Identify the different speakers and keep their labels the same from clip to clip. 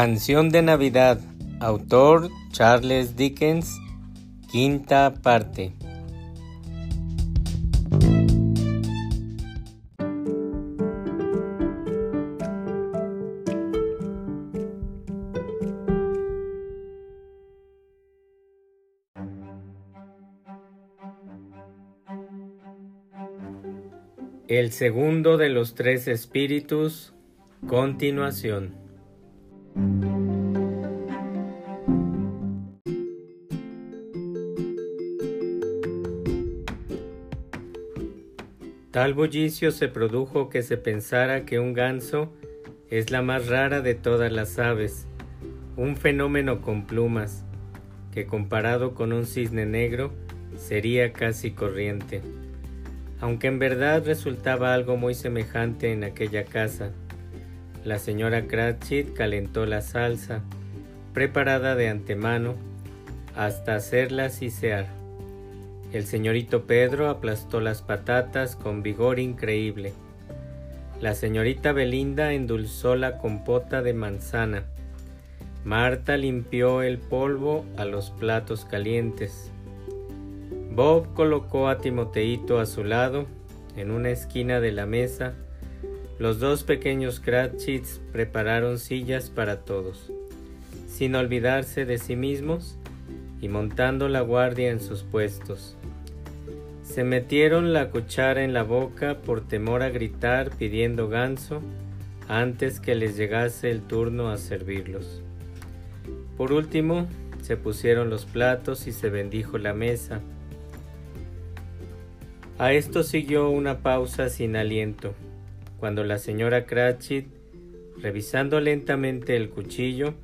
Speaker 1: Canción de Navidad, autor Charles Dickens, quinta parte. El segundo de los tres espíritus, continuación. Tal bullicio se produjo que se pensara que un ganso es la más rara de todas las aves, un fenómeno con plumas, que comparado con un cisne negro sería casi corriente aunque en verdad resultaba algo muy semejante en aquella casa. La señora Cratchit calentó la salsa, preparada de antemano, hasta hacerla sisear. El señorito Pedro aplastó las patatas con vigor increíble. La señorita Belinda endulzó la compota de manzana. Marta limpió el polvo a los platos calientes. Bob colocó a Timoteito a su lado, en una esquina de la mesa. Los dos pequeños Cratchits prepararon sillas para todos, sin olvidarse de sí mismos y montando la guardia en sus puestos. Se metieron la cuchara en la boca por temor a gritar pidiendo ganso antes que les llegase el turno a servirlos. Por último, se pusieron los platos y se bendijo la mesa a esto siguió una pausa sin aliento, cuando la señora Cratchit, revisando lentamente el cuchillo,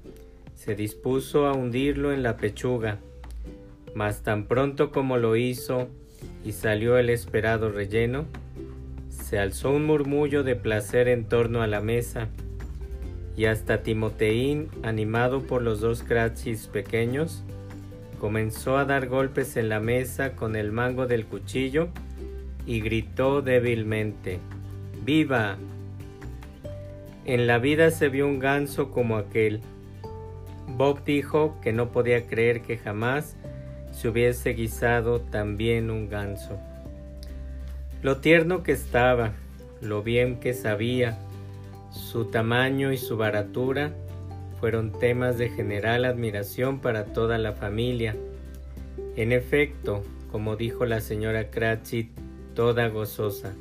Speaker 1: se dispuso a hundirlo en la pechuga, mas tan pronto como lo hizo y salió el esperado relleno, se alzó un murmullo de placer en torno a la mesa, y hasta Timoteín, animado por los dos Cratchits pequeños, comenzó a dar golpes en la mesa con el mango del cuchillo y gritó débilmente, ¡Viva! En la vida se vio un ganso como aquel. Bob dijo que no podía creer que jamás se hubiese guisado tan bien un ganso. Lo tierno que estaba, lo bien que sabía, su tamaño y su baratura fueron temas de general admiración para toda la familia. En efecto, como dijo la señora Cratchit, toda gozosa,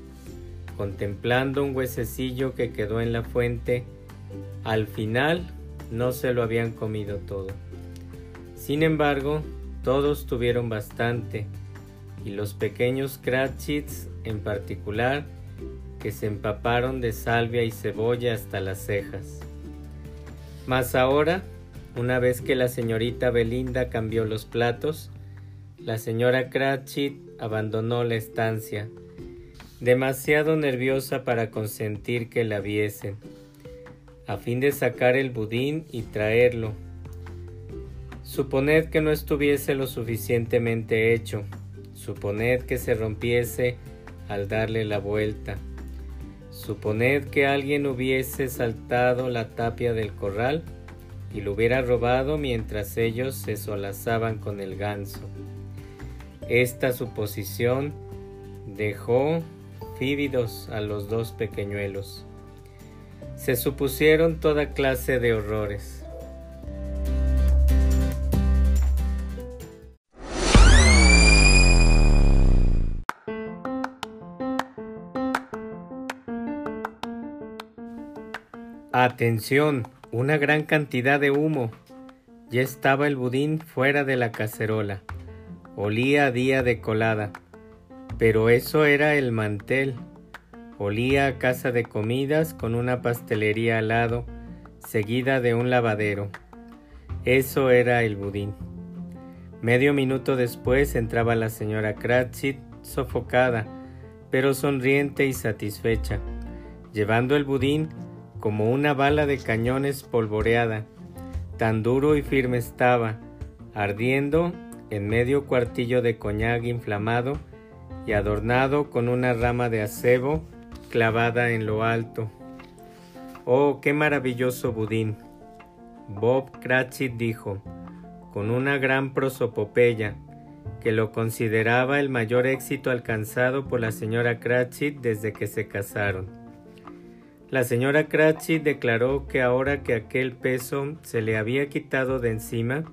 Speaker 1: contemplando un huesecillo que quedó en la fuente. Al final no se lo habían comido todo. Sin embargo, todos tuvieron bastante, y los pequeños Cratchits en particular, que se empaparon de salvia y cebolla hasta las cejas. Mas ahora, una vez que la señorita Belinda cambió los platos, la señora Cratchit abandonó la estancia, demasiado nerviosa para consentir que la viesen, a fin de sacar el budín y traerlo. Suponed que no estuviese lo suficientemente hecho, suponed que se rompiese al darle la vuelta, suponed que alguien hubiese saltado la tapia del corral y lo hubiera robado mientras ellos se solazaban con el ganso. Esta suposición dejó a los dos pequeñuelos. Se supusieron toda clase de horrores. Atención, una gran cantidad de humo. Ya estaba el budín fuera de la cacerola. Olía a día de colada, pero eso era el mantel. Olía a casa de comidas con una pastelería al lado, seguida de un lavadero. Eso era el budín. Medio minuto después entraba la señora Cratchit, sofocada, pero sonriente y satisfecha, llevando el budín como una bala de cañones polvoreada. Tan duro y firme estaba, ardiendo en medio cuartillo de coñac inflamado y adornado con una rama de acebo clavada en lo alto. Oh, qué maravilloso budín. Bob Cratchit dijo, con una gran prosopopeya, que lo consideraba el mayor éxito alcanzado por la señora Cratchit desde que se casaron. La señora Cratchit declaró que ahora que aquel peso se le había quitado de encima,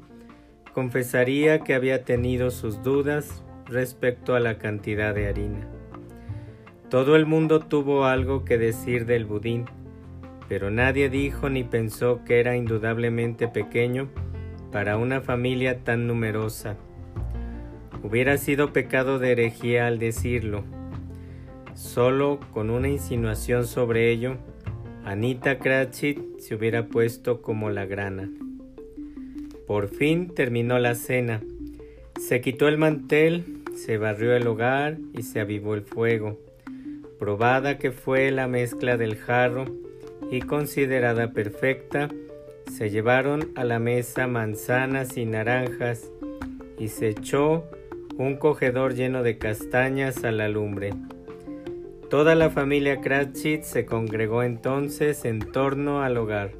Speaker 1: confesaría que había tenido sus dudas respecto a la cantidad de harina. Todo el mundo tuvo algo que decir del budín, pero nadie dijo ni pensó que era indudablemente pequeño para una familia tan numerosa. Hubiera sido pecado de herejía al decirlo. Solo con una insinuación sobre ello, Anita Cratchit se hubiera puesto como la grana. Por fin terminó la cena. Se quitó el mantel, se barrió el hogar y se avivó el fuego. Probada que fue la mezcla del jarro y considerada perfecta, se llevaron a la mesa manzanas y naranjas y se echó un cogedor lleno de castañas a la lumbre. Toda la familia Cratchit se congregó entonces en torno al hogar,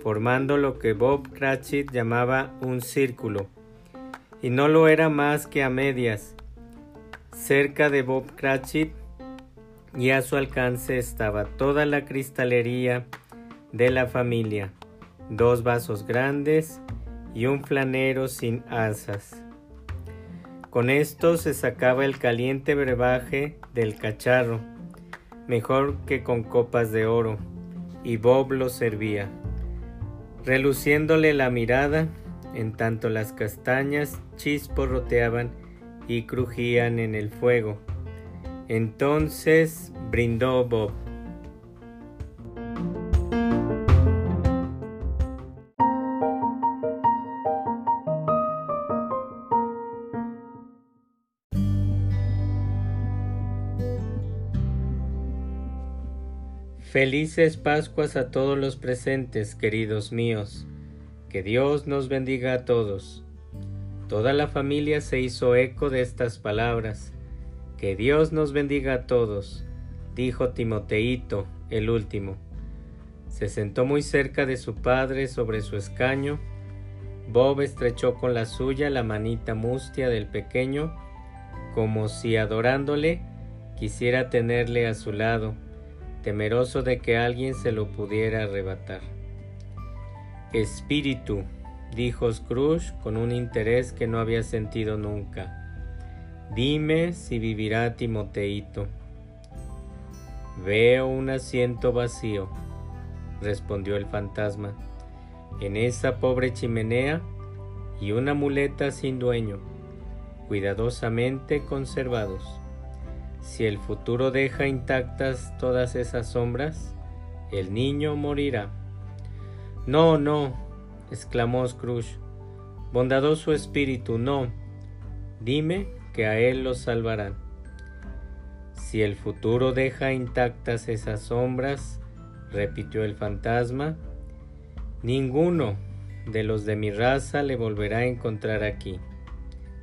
Speaker 1: formando lo que Bob Cratchit llamaba un círculo, y no lo era más que a medias. Cerca de Bob Cratchit y a su alcance estaba toda la cristalería de la familia, dos vasos grandes y un flanero sin asas. Con esto se sacaba el caliente brebaje del cacharro, mejor que con copas de oro, y Bob lo servía, reluciéndole la mirada, en tanto las castañas chisporroteaban y crujían en el fuego. Entonces brindó Bob. Felices Pascuas a todos los presentes, queridos míos. Que Dios nos bendiga a todos. Toda la familia se hizo eco de estas palabras. Que Dios nos bendiga a todos, dijo Timoteito, el último. Se sentó muy cerca de su padre sobre su escaño. Bob estrechó con la suya la manita mustia del pequeño, como si adorándole quisiera tenerle a su lado temeroso de que alguien se lo pudiera arrebatar. Espíritu, dijo Scrooge con un interés que no había sentido nunca. Dime si vivirá Timoteito. Veo un asiento vacío, respondió el fantasma, en esa pobre chimenea y una muleta sin dueño, cuidadosamente conservados. Si el futuro deja intactas todas esas sombras, el niño morirá. No, no, exclamó Scrooge. Bondadoso espíritu, no. Dime que a él lo salvarán. Si el futuro deja intactas esas sombras, repitió el fantasma, ninguno de los de mi raza le volverá a encontrar aquí.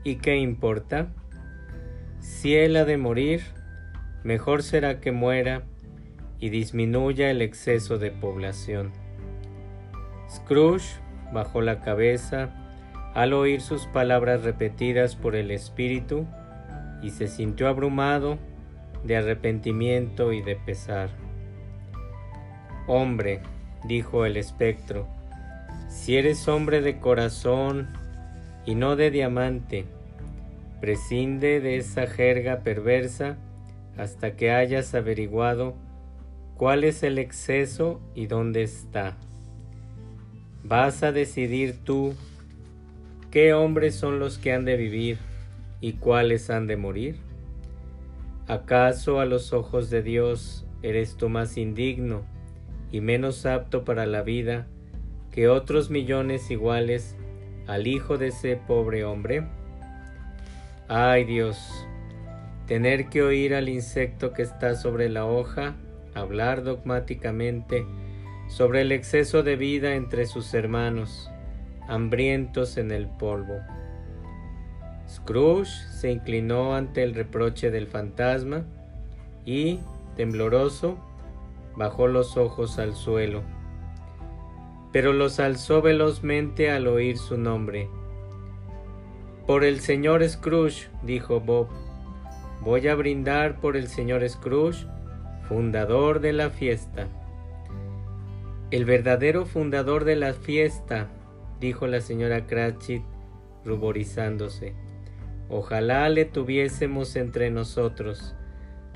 Speaker 1: ¿Y qué importa? Si él ha de morir, mejor será que muera y disminuya el exceso de población. Scrooge bajó la cabeza al oír sus palabras repetidas por el espíritu y se sintió abrumado de arrepentimiento y de pesar. Hombre, dijo el espectro, si eres hombre de corazón y no de diamante, Prescinde de esa jerga perversa hasta que hayas averiguado cuál es el exceso y dónde está. Vas a decidir tú qué hombres son los que han de vivir y cuáles han de morir. ¿Acaso a los ojos de Dios eres tú más indigno y menos apto para la vida que otros millones iguales al hijo de ese pobre hombre? Ay Dios, tener que oír al insecto que está sobre la hoja hablar dogmáticamente sobre el exceso de vida entre sus hermanos, hambrientos en el polvo. Scrooge se inclinó ante el reproche del fantasma y, tembloroso, bajó los ojos al suelo. pero los alzó velozmente al oír su nombre. Por el señor Scrooge, dijo Bob. Voy a brindar por el señor Scrooge, fundador de la fiesta. El verdadero fundador de la fiesta, dijo la señora Cratchit, ruborizándose. Ojalá le tuviésemos entre nosotros.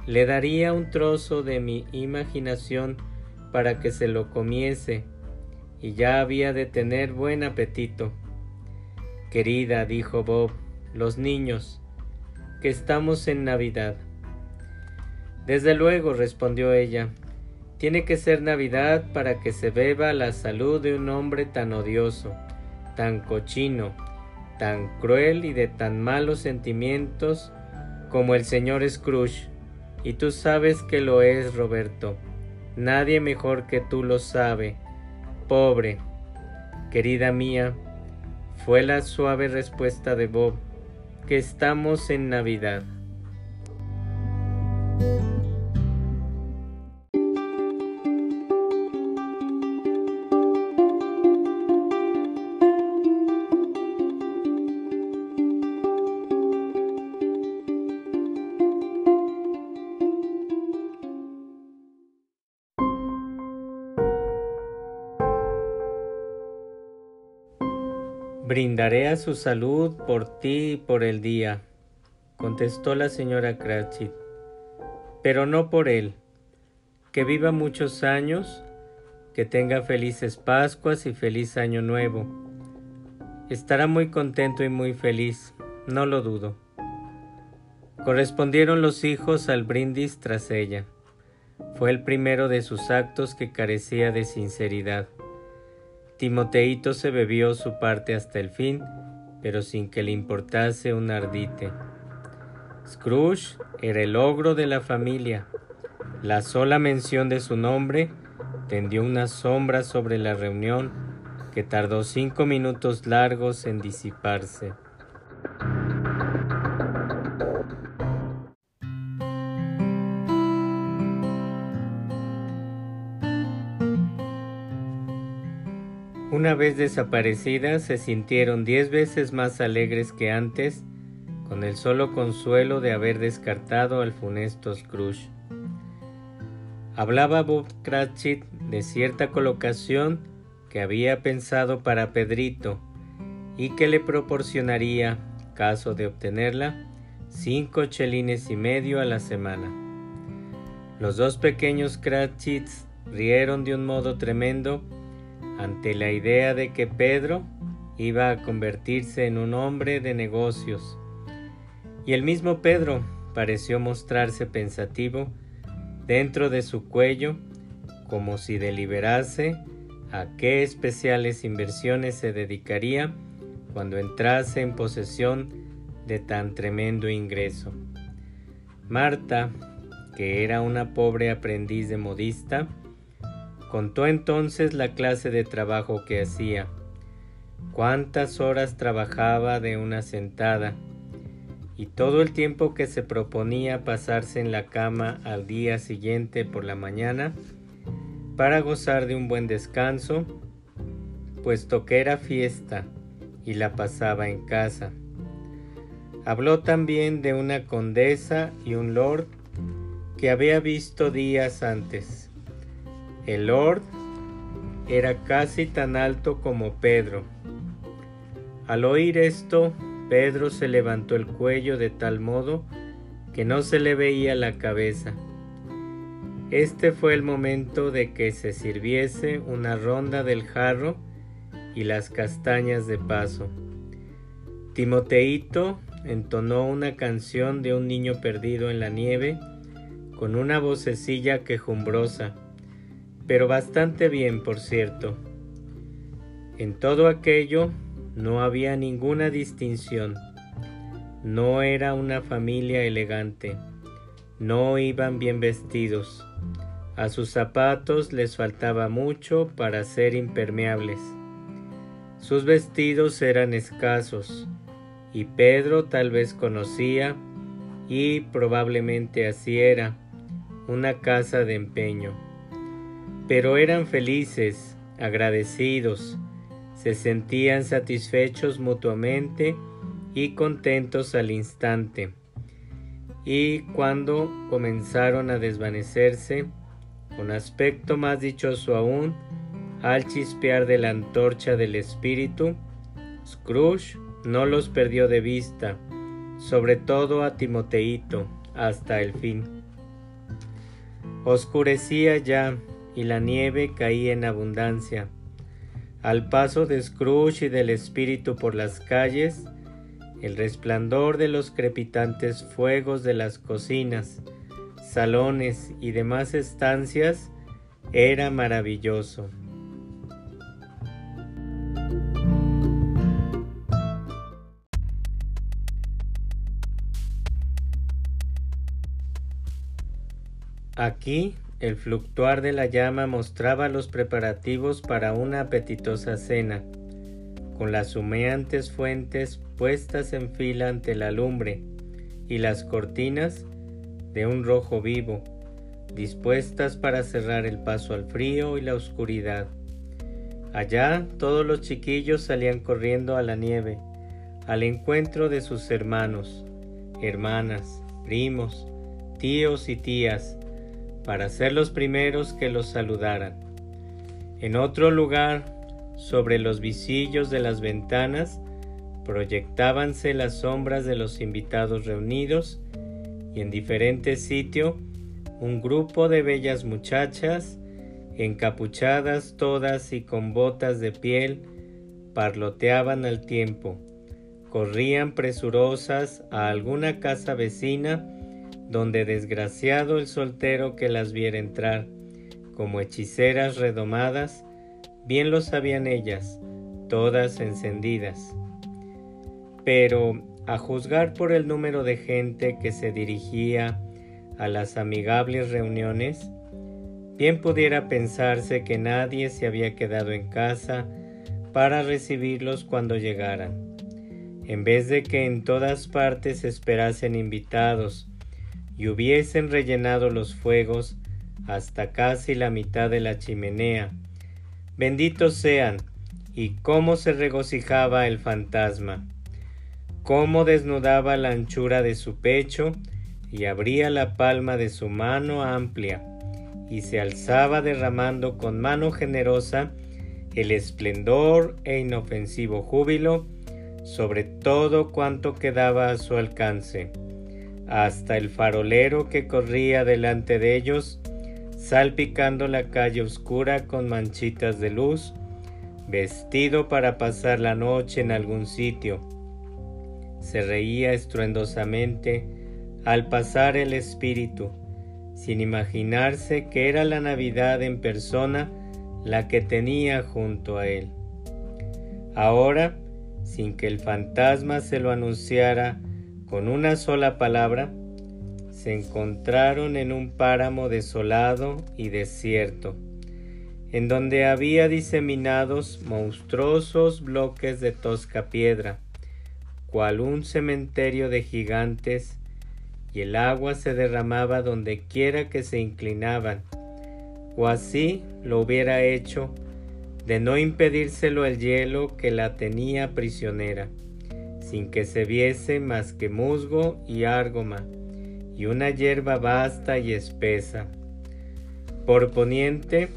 Speaker 1: Le daría un trozo de mi imaginación para que se lo comiese, y ya había de tener buen apetito. Querida, dijo Bob, los niños, que estamos en Navidad. Desde luego, respondió ella, tiene que ser Navidad para que se beba la salud de un hombre tan odioso, tan cochino, tan cruel y de tan malos sentimientos como el señor Scrooge. Y tú sabes que lo es, Roberto. Nadie mejor que tú lo sabe. Pobre. Querida mía, fue la suave respuesta de Bob que estamos en Navidad. Su salud por ti y por el día, contestó la señora Cratchit, pero no por él. Que viva muchos años, que tenga felices Pascuas y feliz Año Nuevo. Estará muy contento y muy feliz, no lo dudo. Correspondieron los hijos al brindis tras ella. Fue el primero de sus actos que carecía de sinceridad. Timoteito se bebió su parte hasta el fin, pero sin que le importase un ardite. Scrooge era el ogro de la familia. La sola mención de su nombre tendió una sombra sobre la reunión que tardó cinco minutos largos en disiparse. Una vez desaparecidas, se sintieron diez veces más alegres que antes, con el solo consuelo de haber descartado al funesto Scrooge. Hablaba Bob Cratchit de cierta colocación que había pensado para Pedrito y que le proporcionaría, caso de obtenerla, cinco chelines y medio a la semana. Los dos pequeños Cratchits rieron de un modo tremendo ante la idea de que Pedro iba a convertirse en un hombre de negocios. Y el mismo Pedro pareció mostrarse pensativo dentro de su cuello, como si deliberase a qué especiales inversiones se dedicaría cuando entrase en posesión de tan tremendo ingreso. Marta, que era una pobre aprendiz de modista, Contó entonces la clase de trabajo que hacía, cuántas horas trabajaba de una sentada y todo el tiempo que se proponía pasarse en la cama al día siguiente por la mañana para gozar de un buen descanso, puesto que era fiesta y la pasaba en casa. Habló también de una condesa y un lord que había visto días antes. El Lord era casi tan alto como Pedro. Al oír esto, Pedro se levantó el cuello de tal modo que no se le veía la cabeza. Este fue el momento de que se sirviese una ronda del jarro y las castañas de paso. Timoteito entonó una canción de un niño perdido en la nieve con una vocecilla quejumbrosa pero bastante bien, por cierto. En todo aquello no había ninguna distinción. No era una familia elegante. No iban bien vestidos. A sus zapatos les faltaba mucho para ser impermeables. Sus vestidos eran escasos, y Pedro tal vez conocía, y probablemente así era, una casa de empeño pero eran felices, agradecidos, se sentían satisfechos mutuamente y contentos al instante. Y cuando comenzaron a desvanecerse, con aspecto más dichoso aún, al chispear de la antorcha del espíritu, Scrooge no los perdió de vista, sobre todo a Timoteito, hasta el fin. Oscurecía ya y la nieve caía en abundancia. Al paso de Scrooge y del espíritu por las calles, el resplandor de los crepitantes fuegos de las cocinas, salones y demás estancias era maravilloso. Aquí el fluctuar de la llama mostraba los preparativos para una apetitosa cena, con las humeantes fuentes puestas en fila ante la lumbre y las cortinas de un rojo vivo, dispuestas para cerrar el paso al frío y la oscuridad. Allá todos los chiquillos salían corriendo a la nieve, al encuentro de sus hermanos, hermanas, primos, tíos y tías, para ser los primeros que los saludaran. En otro lugar, sobre los visillos de las ventanas, proyectábanse las sombras de los invitados reunidos y en diferente sitio un grupo de bellas muchachas, encapuchadas todas y con botas de piel, parloteaban al tiempo, corrían presurosas a alguna casa vecina donde desgraciado el soltero que las viera entrar, como hechiceras redomadas, bien lo sabían ellas, todas encendidas. Pero, a juzgar por el número de gente que se dirigía a las amigables reuniones, bien pudiera pensarse que nadie se había quedado en casa para recibirlos cuando llegaran. En vez de que en todas partes esperasen invitados y hubiesen rellenado los fuegos hasta casi la mitad de la chimenea. Benditos sean, y cómo se regocijaba el fantasma, cómo desnudaba la anchura de su pecho y abría la palma de su mano amplia, y se alzaba derramando con mano generosa el esplendor e inofensivo júbilo sobre todo cuanto quedaba a su alcance hasta el farolero que corría delante de ellos, salpicando la calle oscura con manchitas de luz, vestido para pasar la noche en algún sitio. Se reía estruendosamente al pasar el espíritu, sin imaginarse que era la Navidad en persona la que tenía junto a él. Ahora, sin que el fantasma se lo anunciara, con una sola palabra, se encontraron en un páramo desolado y desierto, en donde había diseminados monstruosos bloques de tosca piedra, cual un cementerio de gigantes, y el agua se derramaba donde quiera que se inclinaban, o así lo hubiera hecho, de no impedírselo el hielo que la tenía prisionera sin que se viese más que musgo y árgoma, y una hierba vasta y espesa. Por poniente,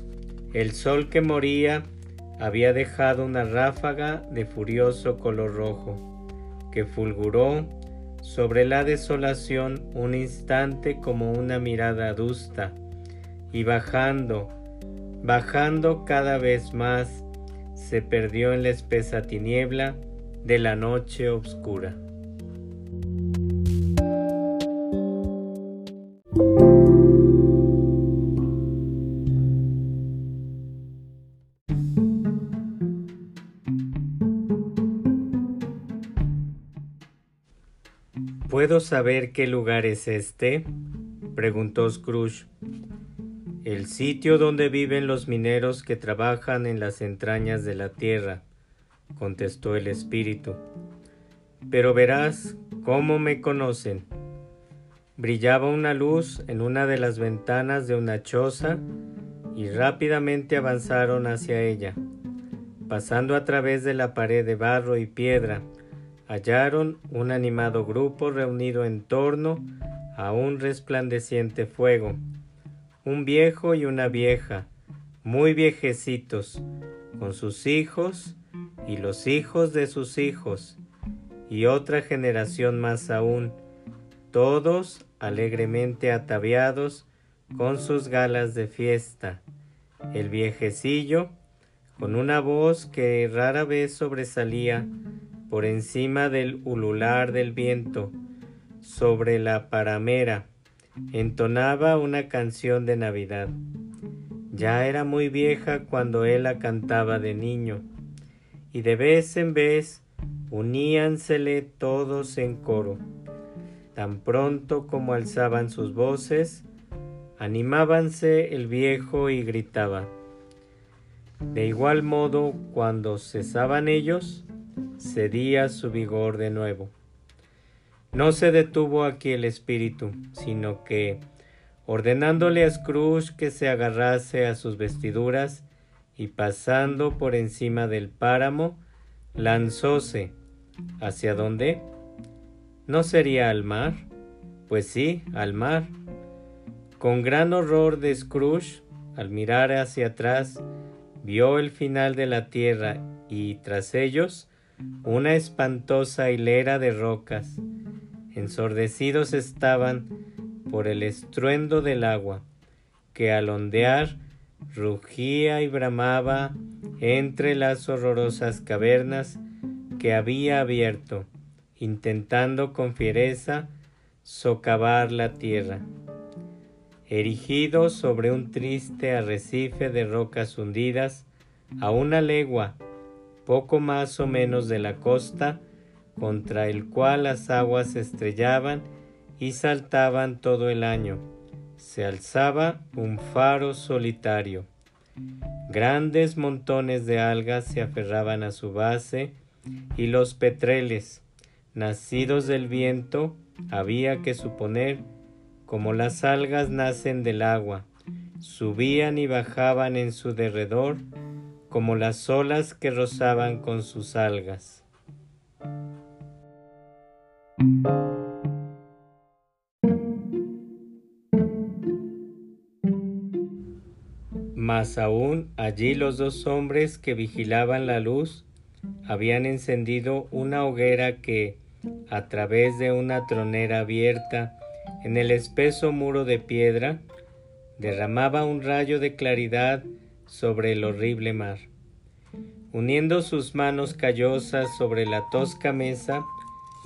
Speaker 1: el sol que moría había dejado una ráfaga de furioso color rojo, que fulguró sobre la desolación un instante como una mirada adusta, y bajando, bajando cada vez más, se perdió en la espesa tiniebla de la noche oscura. ¿Puedo saber qué lugar es este? preguntó Scrooge. El sitio donde viven los mineros que trabajan en las entrañas de la tierra, contestó el espíritu. Pero verás cómo me conocen. Brillaba una luz en una de las ventanas de una choza y rápidamente avanzaron hacia ella. Pasando a través de la pared de barro y piedra, hallaron un animado grupo reunido en torno a un resplandeciente fuego, un viejo y una vieja, muy viejecitos, con sus hijos y los hijos de sus hijos, y otra generación más aún, todos alegremente ataviados con sus galas de fiesta. El viejecillo, con una voz que rara vez sobresalía por encima del ulular del viento, sobre la paramera, entonaba una canción de Navidad. Ya era muy vieja cuando él la cantaba de niño, y de vez en vez uníansele todos en coro. Tan pronto como alzaban sus voces, animábanse el viejo y gritaba. De igual modo, cuando cesaban ellos, cedía su vigor de nuevo. No se detuvo aquí el espíritu, sino que, ordenándole a Scrooge que se agarrase a sus vestiduras y pasando por encima del páramo, lanzóse. ¿Hacia dónde? ¿No sería al mar? Pues sí, al mar. Con gran horror de Scrooge, al mirar hacia atrás, vio el final de la tierra y tras ellos una espantosa hilera de rocas. Ensordecidos estaban por el estruendo del agua, que al ondear rugía y bramaba entre las horrorosas cavernas que había abierto, intentando con fiereza socavar la tierra. Erigido sobre un triste arrecife de rocas hundidas, a una legua, poco más o menos de la costa, contra el cual las aguas estrellaban y saltaban todo el año, se alzaba un faro solitario. Grandes montones de algas se aferraban a su base y los petreles, nacidos del viento, había que suponer, como las algas nacen del agua, subían y bajaban en su derredor, como las olas que rozaban con sus algas. Más aún allí los dos hombres que vigilaban la luz habían encendido una hoguera que, a través de una tronera abierta en el espeso muro de piedra, derramaba un rayo de claridad sobre el horrible mar. Uniendo sus manos callosas sobre la tosca mesa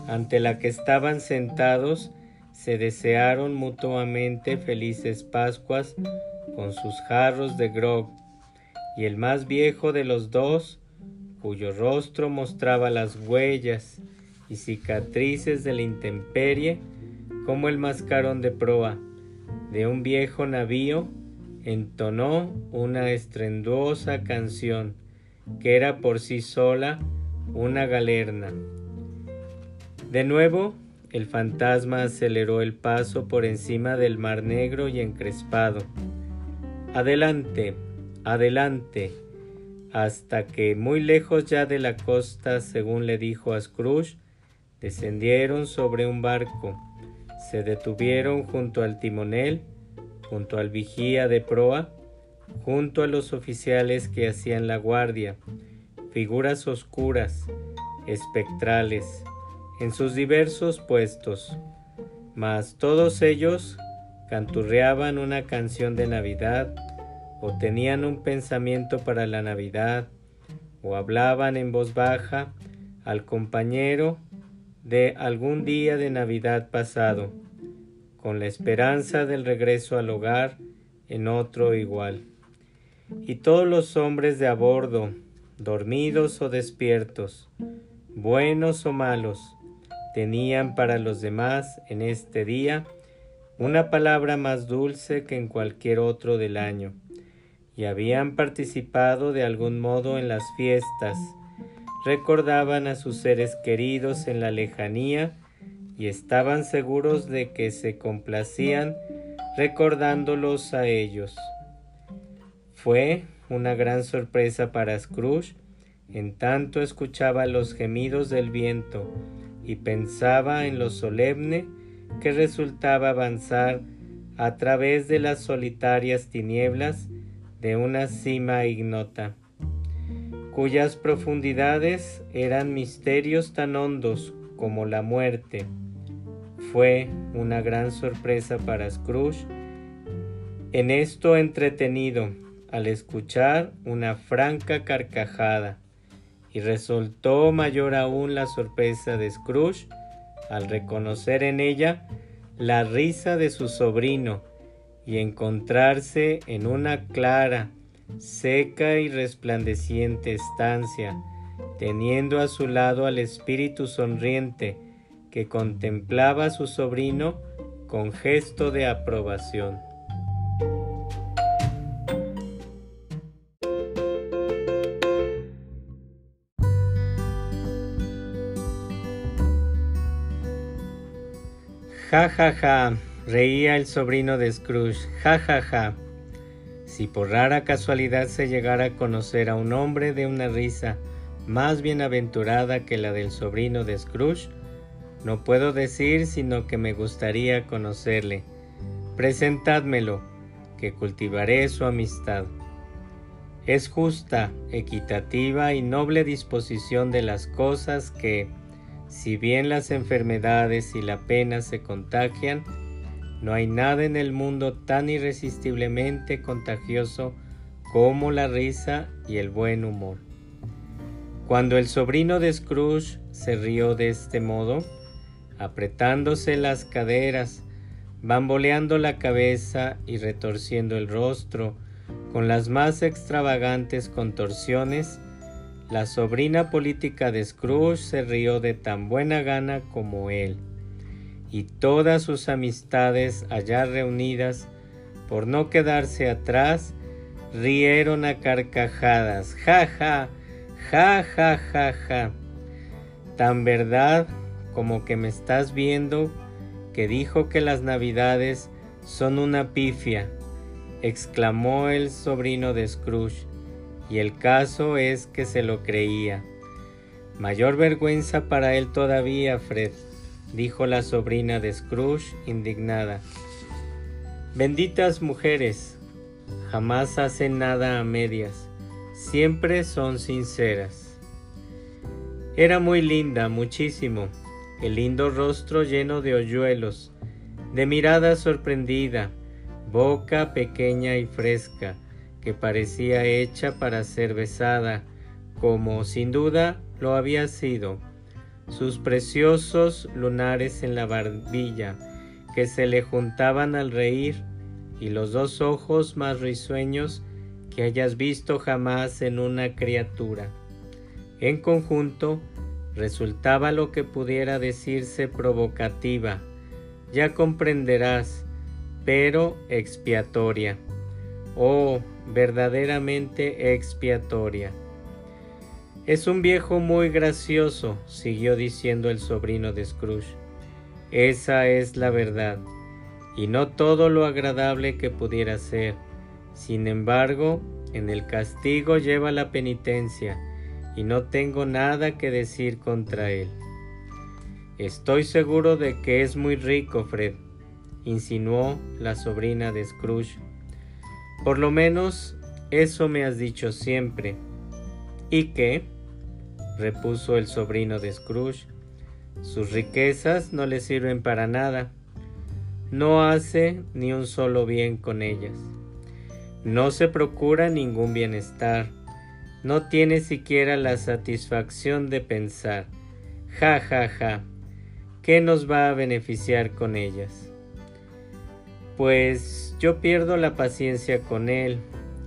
Speaker 1: ante la que estaban sentados, se desearon mutuamente felices Pascuas con sus jarros de grog, y el más viejo de los dos, cuyo rostro mostraba las huellas y cicatrices de la intemperie, como el mascarón de proa de un viejo navío, entonó una estrenduosa canción que era por sí sola una galerna. De nuevo, el fantasma aceleró el paso por encima del mar negro y encrespado. Adelante, adelante, hasta que muy lejos ya de la costa, según le dijo a Scrooge, descendieron sobre un barco, se detuvieron junto al timonel, junto al vigía de proa, junto a los oficiales que hacían la guardia, figuras oscuras, espectrales, en sus diversos puestos, mas todos ellos canturreaban una canción de Navidad, o tenían un pensamiento para la Navidad, o hablaban en voz baja al compañero de algún día de Navidad pasado, con la esperanza del regreso al hogar en otro igual. Y todos los hombres de a bordo, dormidos o despiertos, buenos o malos, tenían para los demás en este día una palabra más dulce que en cualquier otro del año, y habían participado de algún modo en las fiestas, recordaban a sus seres queridos en la lejanía y estaban seguros de que se complacían recordándolos a ellos. Fue una gran sorpresa para Scrooge, en tanto escuchaba los gemidos del viento y pensaba en lo solemne que resultaba avanzar a través de las solitarias tinieblas de una cima ignota, cuyas profundidades eran misterios tan hondos como la muerte. Fue una gran sorpresa para Scrooge en esto entretenido al escuchar una franca carcajada y resultó mayor aún la sorpresa de Scrooge al reconocer en ella la risa de su sobrino y encontrarse en una clara, seca y resplandeciente estancia, teniendo a su lado al espíritu sonriente que contemplaba a su sobrino con gesto de aprobación. Ja, ja, ja, reía el sobrino de Scrooge. Ja, ja, ja. Si por rara casualidad se llegara a conocer a un hombre de una risa más bienaventurada que la del sobrino de Scrooge, no puedo decir sino que me gustaría conocerle. Presentádmelo, que cultivaré su amistad. Es justa, equitativa y noble disposición de las cosas que, si bien las enfermedades y la pena se contagian, no hay nada en el mundo tan irresistiblemente contagioso como la risa y el buen humor. Cuando el sobrino de Scrooge se rió de este modo, apretándose las caderas, bamboleando la cabeza y retorciendo el rostro con las más extravagantes contorsiones, la sobrina política de Scrooge se rió de tan buena gana como él, y todas sus amistades allá reunidas, por no quedarse atrás, rieron a carcajadas. Ja, ja, ja, ja, ja, ja. Tan verdad como que me estás viendo que dijo que las navidades son una pifia, exclamó el sobrino de Scrooge y el caso es que se lo creía. Mayor vergüenza para él todavía, Fred, dijo la sobrina de Scrooge, indignada. Benditas mujeres, jamás hacen nada a medias, siempre son sinceras. Era muy linda, muchísimo, el lindo rostro lleno de hoyuelos, de mirada sorprendida, boca pequeña y fresca, que parecía hecha para ser besada, como sin duda lo había sido, sus preciosos lunares en la barbilla, que se le juntaban al reír, y los dos ojos más risueños que hayas visto jamás en una criatura. En conjunto, resultaba lo que pudiera decirse provocativa, ya comprenderás, pero expiatoria. Oh, verdaderamente expiatoria. Es un viejo muy gracioso, siguió diciendo el sobrino de Scrooge. Esa es la verdad, y no todo lo agradable que pudiera ser. Sin embargo, en el castigo lleva la penitencia, y no tengo nada que decir contra él. Estoy seguro de que es muy rico, Fred, insinuó la sobrina de Scrooge por lo menos eso me has dicho siempre. ¿Y qué? repuso el sobrino de Scrooge. Sus riquezas no le sirven para nada. No hace ni un solo bien con ellas. No se procura ningún bienestar. No tiene siquiera la satisfacción de pensar. Ja, ja, ja. ¿Qué nos va a beneficiar con ellas? Pues yo pierdo la paciencia con él,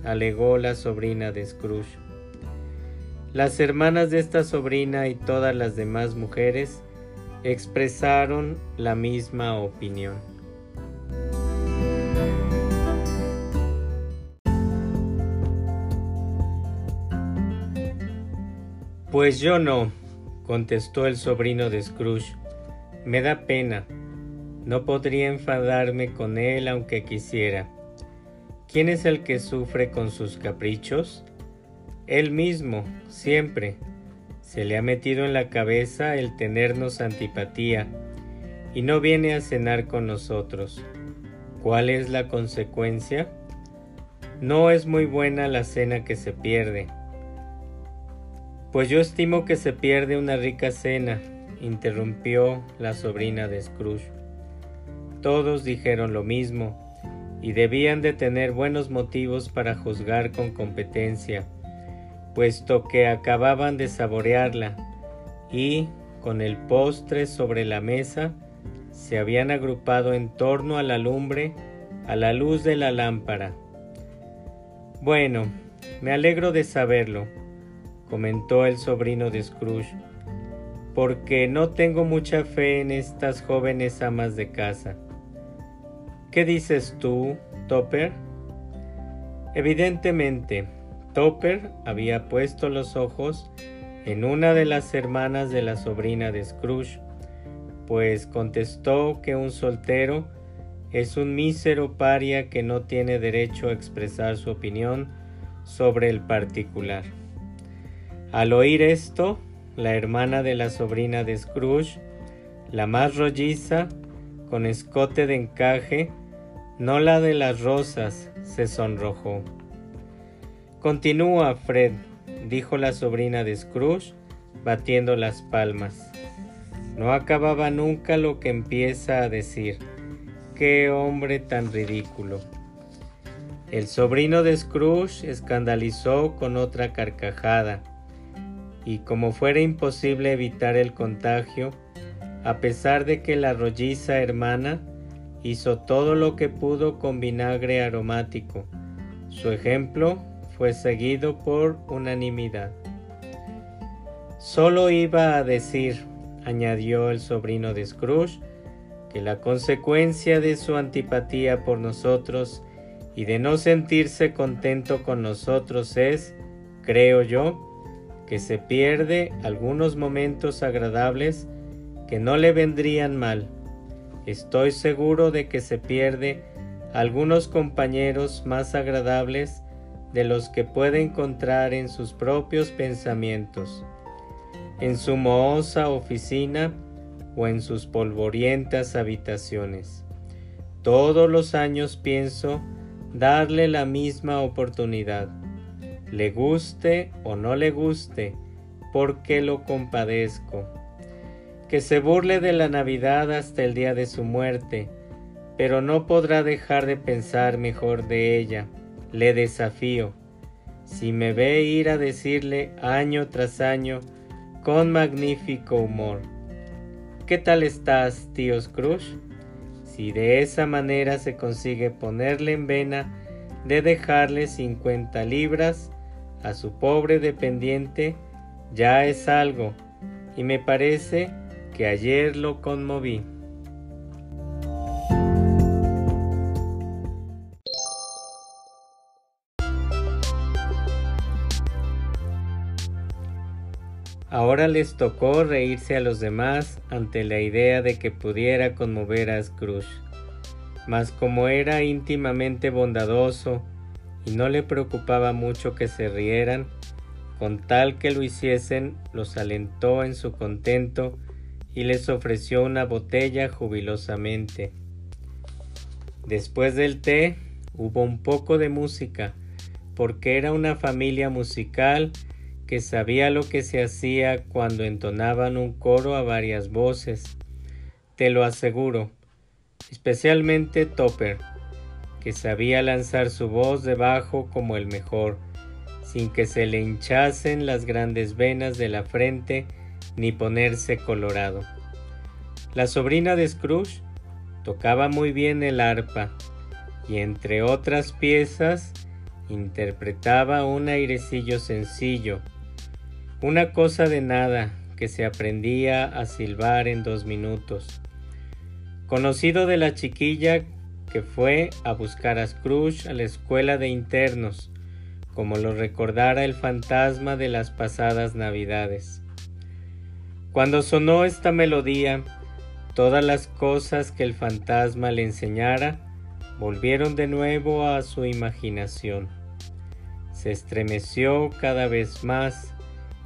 Speaker 1: alegó la sobrina de Scrooge. Las hermanas de esta sobrina y todas las demás mujeres expresaron la misma opinión. Pues yo no, contestó el sobrino de Scrooge. Me da pena. No podría enfadarme con él aunque quisiera. ¿quién es el que sufre con sus caprichos? Él mismo, siempre. Se le ha metido en la cabeza el tenernos antipatía y no viene a cenar con nosotros. ¿Cuál es la consecuencia? No es muy buena la cena que se pierde. Pues yo estimo que se pierde una rica cena, interrumpió la sobrina de Scrooge. Todos dijeron lo mismo, y debían de tener buenos motivos para juzgar con competencia, puesto que acababan de saborearla, y, con el postre sobre la mesa, se habían agrupado en torno a la lumbre a la luz de la lámpara. Bueno, me alegro de saberlo, comentó el sobrino de Scrooge, porque no tengo mucha fe en estas jóvenes amas de casa. ¿Qué dices tú, Topper? Evidentemente, Topper había puesto los ojos en una de las hermanas de la sobrina de Scrooge, pues contestó que un soltero es un mísero paria que no tiene derecho a expresar su opinión sobre el particular. Al oír esto, la hermana de la sobrina de Scrooge, la más rolliza, con escote de encaje, no la de las rosas, se sonrojó. Continúa, Fred, dijo la sobrina de Scrooge, batiendo las palmas. No acababa nunca lo que empieza a decir. Qué hombre tan ridículo. El sobrino de Scrooge escandalizó con otra carcajada, y como fuera imposible evitar el contagio, a pesar de que la rolliza hermana hizo todo lo que pudo con vinagre aromático. Su ejemplo fue seguido por unanimidad. Solo iba a decir, añadió el sobrino de Scrooge, que la consecuencia de su antipatía por nosotros y de no sentirse contento con nosotros es, creo yo, que se pierde algunos momentos agradables que no le vendrían mal Estoy seguro de que se pierde algunos compañeros más agradables de los que puede encontrar en sus propios pensamientos, en su mohosa oficina o en sus polvorientas habitaciones. Todos los años pienso darle la misma oportunidad, le guste o no le guste, porque lo compadezco que se burle de la Navidad hasta el día de su muerte, pero no podrá dejar de pensar mejor de ella. Le desafío. Si me ve ir a decirle año tras año con magnífico humor, ¿qué tal estás, tío Scrooge? Si de esa manera se consigue ponerle en vena de dejarle 50 libras a su pobre dependiente, ya es algo, y me parece que ayer lo conmoví. Ahora les tocó reírse a los demás ante la idea de que pudiera conmover a Scrooge. Mas como era íntimamente bondadoso y no le preocupaba mucho que se rieran, con tal que lo hiciesen, los alentó en su contento y les ofreció una botella jubilosamente. Después del té hubo un poco de música, porque era una familia musical que sabía lo que se hacía cuando entonaban un coro a varias voces. Te lo aseguro, especialmente Topper, que sabía lanzar su voz debajo como el mejor, sin que se le hinchasen las grandes venas de la frente ni ponerse colorado. La sobrina de Scrooge tocaba muy bien el arpa y entre otras piezas interpretaba un airecillo sencillo, una cosa de nada que se aprendía a silbar en dos minutos. Conocido de la chiquilla que fue a buscar a Scrooge a la escuela de internos, como lo recordara el fantasma de las pasadas navidades. Cuando sonó esta melodía, todas las cosas que el fantasma le enseñara volvieron de nuevo a su imaginación. Se estremeció cada vez más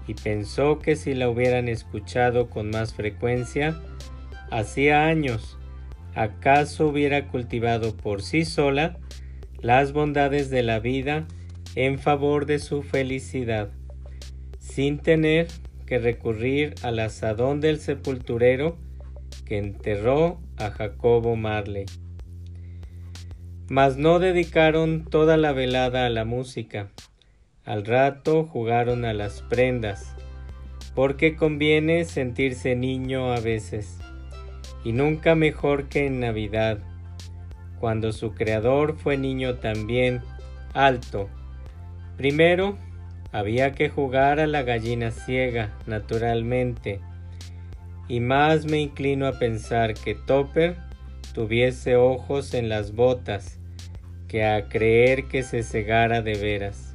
Speaker 1: y pensó que si la hubieran escuchado con más frecuencia, hacía años, acaso hubiera cultivado por sí sola las bondades de la vida en favor de su felicidad, sin tener que recurrir al asadón del sepulturero que enterró a Jacobo Marley. Mas no dedicaron toda la velada a la música. Al rato jugaron a las prendas, porque conviene sentirse niño a veces, y nunca mejor que en Navidad, cuando su creador fue niño también, alto. Primero, había que jugar a la gallina ciega, naturalmente, y más me inclino a pensar que Topper tuviese ojos en las botas que a creer que se cegara de veras.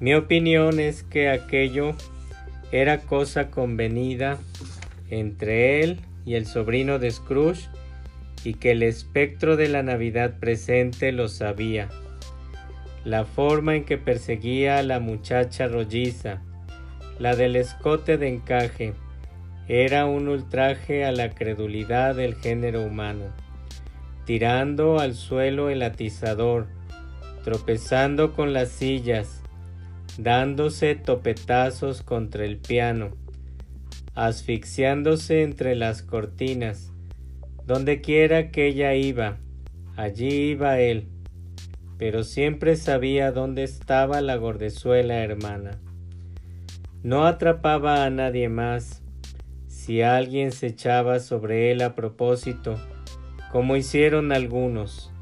Speaker 1: Mi opinión es que aquello era cosa convenida entre él y el sobrino de Scrooge y que el espectro de la Navidad presente lo sabía. La forma en que perseguía a la muchacha rolliza, la del escote de encaje, era un ultraje a la credulidad del género humano, tirando al suelo el atizador, tropezando con las sillas, dándose topetazos contra el piano, asfixiándose entre las cortinas, donde quiera que ella iba, allí iba él, pero siempre sabía dónde estaba la gordezuela hermana. No atrapaba a nadie más, si alguien se echaba sobre él a propósito, como hicieron algunos,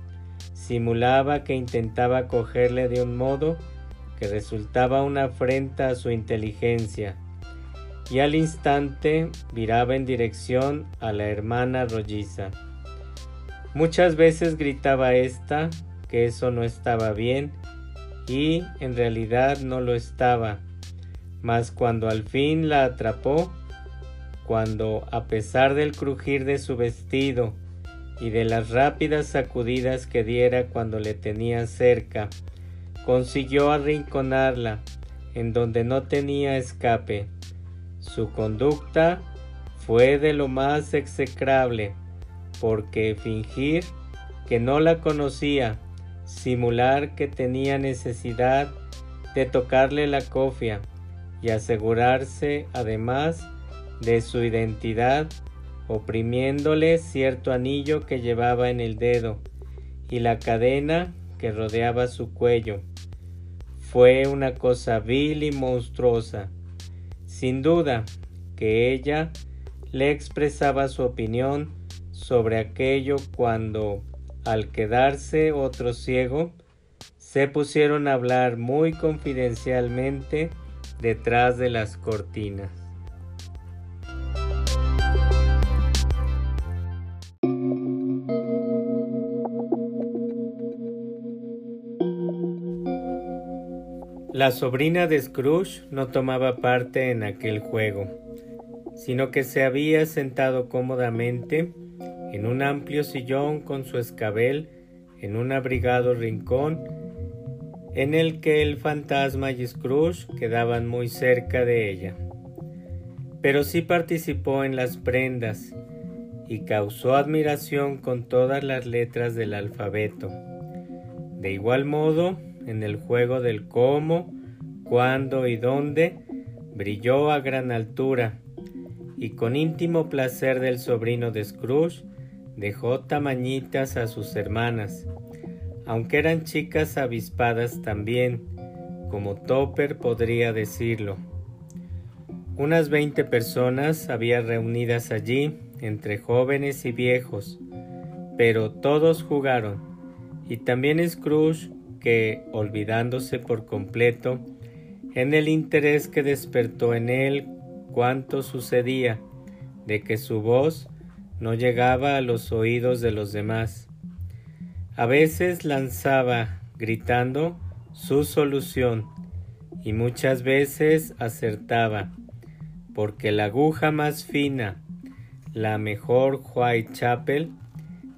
Speaker 1: simulaba que intentaba cogerle de un modo que resultaba una afrenta a su inteligencia, y al instante viraba en dirección a la hermana rolliza. Muchas veces gritaba ésta que eso no estaba bien, y en realidad no lo estaba, mas cuando al fin la atrapó, cuando, a pesar del crujir de su vestido y de las rápidas sacudidas que diera cuando le tenía cerca, consiguió arrinconarla en donde no tenía escape. Su conducta fue de lo más execrable, porque fingir que no la conocía, simular que tenía necesidad de tocarle la cofia y asegurarse además de su identidad, oprimiéndole cierto anillo que llevaba en el dedo y la cadena que rodeaba su cuello. Fue una cosa vil y monstruosa. Sin duda que ella le expresaba su opinión sobre aquello cuando, al quedarse otro ciego, se pusieron a hablar muy confidencialmente detrás de las cortinas. La sobrina de Scrooge no tomaba parte en aquel juego, sino que se había sentado cómodamente en un amplio sillón con su escabel en un abrigado rincón en el que el fantasma y Scrooge quedaban muy cerca de ella. Pero sí participó en las prendas y causó admiración con todas las letras del alfabeto. De igual modo, en el juego del cómo, cuándo y dónde, brilló a gran altura, y con íntimo placer del sobrino de Scrooge, dejó tamañitas a sus hermanas, aunque eran chicas avispadas también, como Topper podría decirlo. Unas veinte personas había reunidas allí, entre jóvenes y viejos, pero todos jugaron, y también Scrooge que, olvidándose por completo, en el interés que despertó en él cuanto sucedía, de que su voz no llegaba a los oídos de los demás. A veces lanzaba, gritando, su solución, y muchas veces acertaba, porque la aguja más fina, la mejor Whitechapel,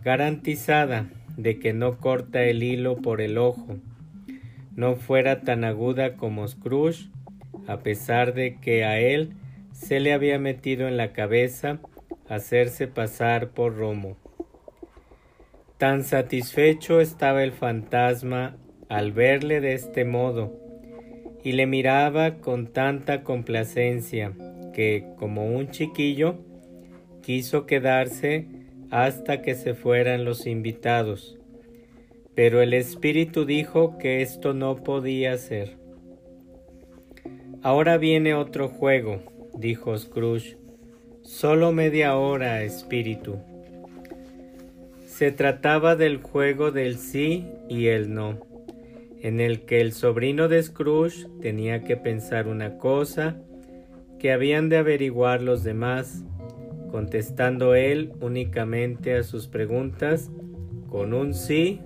Speaker 1: garantizada de que no corta el hilo por el ojo, no fuera tan aguda como Scrooge, a pesar de que a él se le había metido en la cabeza hacerse pasar por Romo. Tan satisfecho estaba el fantasma al verle de este modo, y le miraba con tanta complacencia que, como un chiquillo, quiso quedarse hasta que se fueran los invitados. Pero el espíritu dijo que esto no podía ser. Ahora viene otro juego, dijo Scrooge. Solo media hora, espíritu. Se trataba del juego del sí y el no, en el que el sobrino de Scrooge tenía que pensar una cosa que habían de averiguar los demás, contestando él únicamente a sus preguntas con un sí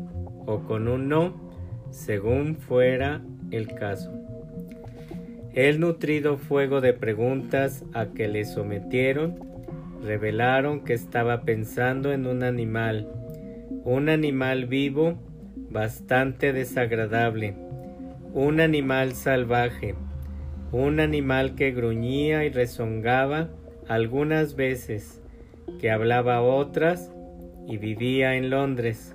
Speaker 1: o con un no, según fuera el caso. El nutrido fuego de preguntas a que le sometieron revelaron que estaba pensando en un animal, un animal vivo bastante desagradable, un animal salvaje, un animal que gruñía y rezongaba algunas veces, que hablaba otras y vivía en Londres.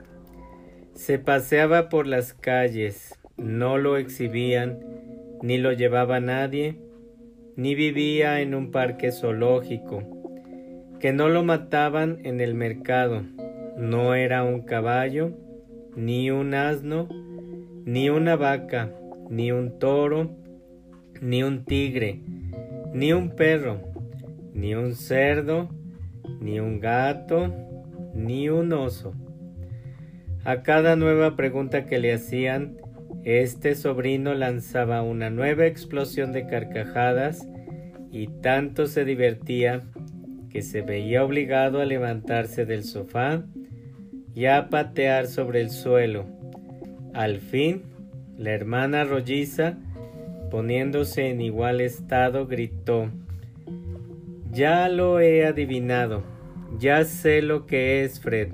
Speaker 1: Se paseaba por las calles, no lo exhibían, ni lo llevaba nadie, ni vivía en un parque zoológico, que no lo mataban en el mercado, no era un caballo, ni un asno, ni una vaca, ni un toro, ni un tigre, ni un perro, ni un cerdo, ni un gato, ni un oso. A cada nueva pregunta que le hacían, este sobrino lanzaba una nueva explosión de carcajadas y tanto se divertía que se veía obligado a levantarse del sofá y a patear sobre el suelo. Al fin, la hermana rolliza, poniéndose en igual estado, gritó Ya lo he adivinado, ya sé lo que es, Fred,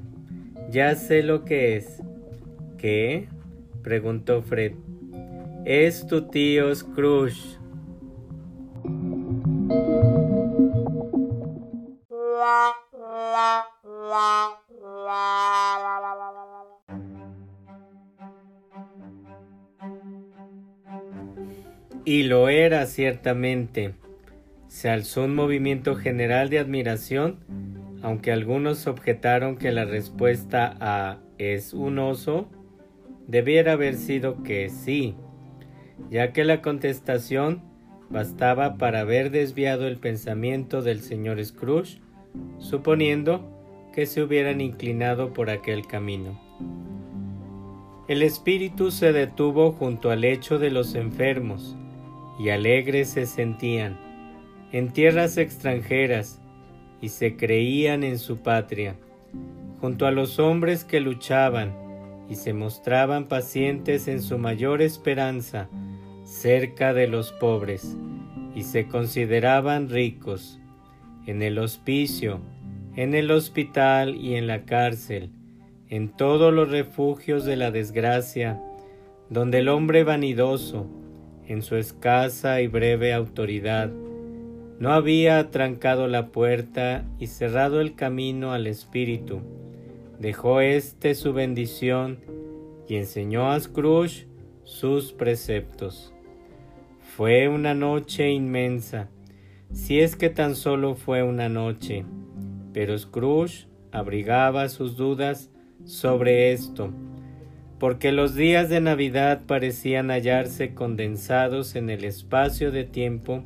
Speaker 1: ya sé lo que es. ¿Qué? Preguntó Fred. Es tu tío Scrooge. Y lo era ciertamente. Se alzó un movimiento general de admiración, aunque algunos objetaron que la respuesta a es un oso debiera haber sido que sí, ya que la contestación bastaba para haber desviado el pensamiento del señor Scrooge, suponiendo que se hubieran inclinado por aquel camino. El espíritu se detuvo junto al lecho de los enfermos, y alegres se sentían, en tierras extranjeras, y se creían en su patria, junto a los hombres que luchaban, y se mostraban pacientes en su mayor esperanza cerca de los pobres, y se consideraban ricos en el hospicio, en el hospital y en la cárcel, en todos los refugios de la desgracia, donde el hombre vanidoso, en su escasa y breve autoridad, no había trancado la puerta y cerrado el camino al espíritu, dejó éste su bendición y enseñó a Scrooge sus preceptos. Fue una noche inmensa, si es que tan solo fue una noche, pero Scrooge abrigaba sus dudas sobre esto, porque los días de Navidad parecían hallarse condensados en el espacio de tiempo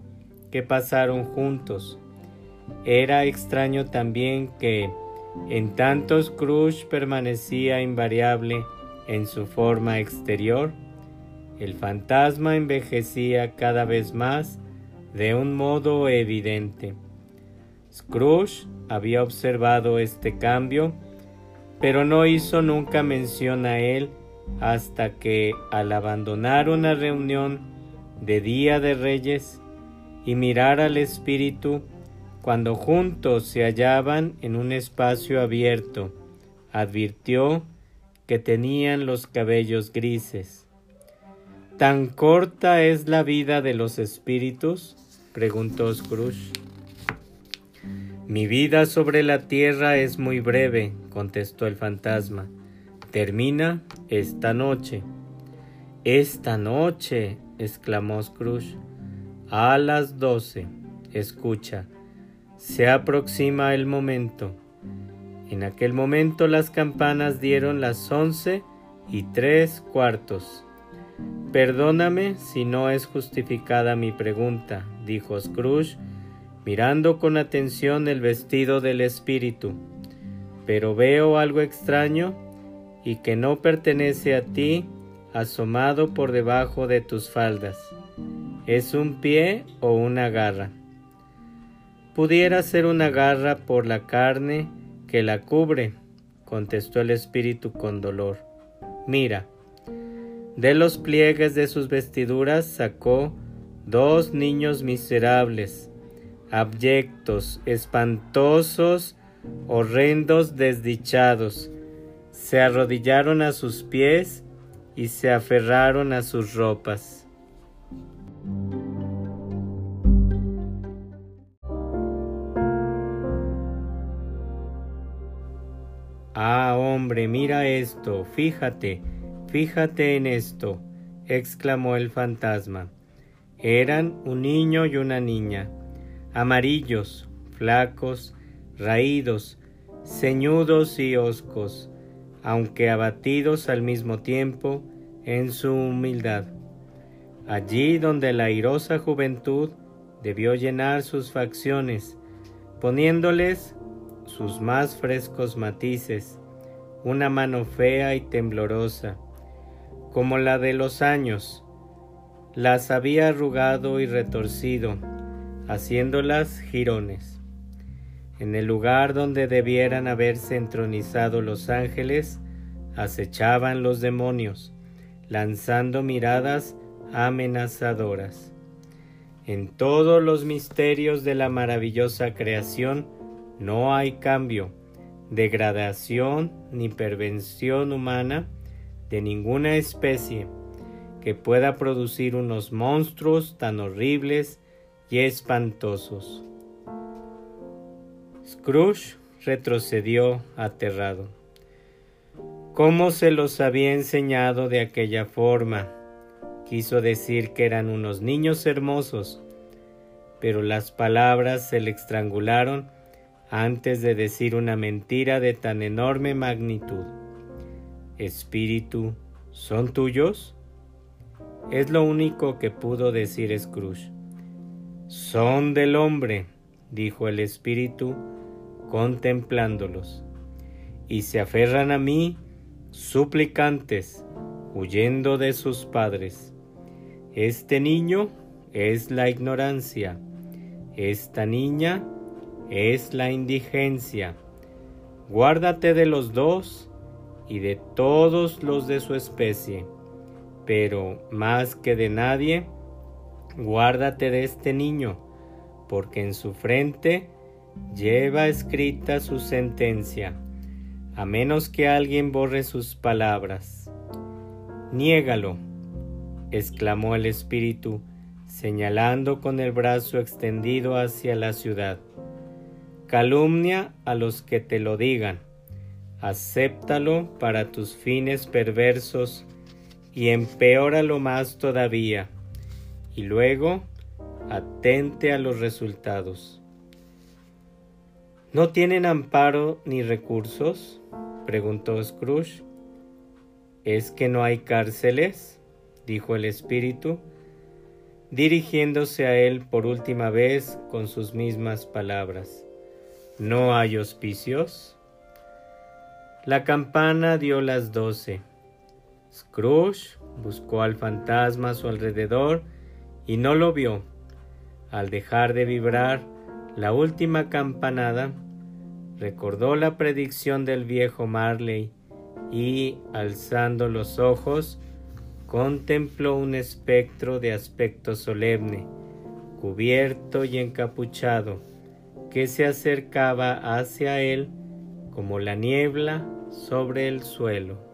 Speaker 1: que pasaron juntos. Era extraño también que, en tanto Scrooge permanecía invariable en su forma exterior, el fantasma envejecía cada vez más de un modo evidente. Scrooge había observado este cambio, pero no hizo nunca mención a él hasta que, al abandonar una reunión de Día de Reyes y mirar al espíritu, cuando juntos se hallaban en un espacio abierto, advirtió que tenían los cabellos grises. ¿Tan corta es la vida de los espíritus? preguntó Scrooge. Mi vida sobre la tierra es muy breve, contestó el fantasma. Termina esta noche. Esta noche, exclamó Scrooge. A las doce. Escucha. Se aproxima el momento. En aquel momento las campanas dieron las once y tres cuartos. Perdóname si no es justificada mi pregunta, dijo Scrooge, mirando con atención el vestido del espíritu, pero veo algo extraño y que no pertenece a ti asomado por debajo de tus faldas. ¿Es un pie o una garra? Pudiera ser una garra por la carne que la cubre, contestó el espíritu con dolor. Mira, de los pliegues de sus vestiduras sacó dos niños miserables, abyectos, espantosos, horrendos, desdichados. Se arrodillaron a sus pies y se aferraron a sus ropas. Ah, hombre, mira esto, fíjate, Fíjate en esto, exclamó el fantasma. Eran un niño y una niña, amarillos, flacos, raídos, ceñudos y hoscos, aunque abatidos al mismo tiempo en su humildad. Allí donde la airosa juventud debió llenar sus facciones, poniéndoles sus más frescos matices, una mano fea y temblorosa, como la de los años. Las había arrugado y retorcido, haciéndolas jirones. En el lugar donde debieran haberse entronizado los ángeles, acechaban los demonios, lanzando miradas amenazadoras. En todos los misterios de la maravillosa creación no hay cambio, degradación ni pervención humana, de ninguna especie que pueda producir unos monstruos tan horribles y espantosos. Scrooge retrocedió aterrado. ¿Cómo se los había enseñado de aquella forma? Quiso decir que eran unos niños hermosos, pero las palabras se le estrangularon antes de decir una mentira de tan enorme magnitud. Espíritu, ¿son tuyos? Es lo único que pudo decir Scrooge. Son del hombre, dijo el Espíritu, contemplándolos, y se aferran a mí suplicantes, huyendo de sus padres. Este niño es la ignorancia, esta niña es la indigencia. Guárdate de los dos y de todos los de su especie, pero más que de nadie, guárdate de este niño, porque en su frente lleva escrita su sentencia, a menos que alguien borre sus palabras. Niégalo, exclamó el espíritu, señalando con el brazo extendido hacia la ciudad. Calumnia a los que te lo digan acéptalo para tus fines perversos y empeóralo más todavía, y luego atente a los resultados. ¿No tienen amparo ni recursos? preguntó Scrooge. ¿Es que no hay cárceles? dijo el espíritu, dirigiéndose a él por última vez con sus mismas palabras. ¿No hay hospicios? La campana dio las doce. Scrooge buscó al fantasma a su alrededor y no lo vio. Al dejar de vibrar la última campanada, recordó la predicción del viejo Marley y, alzando los ojos, contempló un espectro de aspecto solemne, cubierto y encapuchado, que se acercaba hacia él como la niebla sobre el suelo.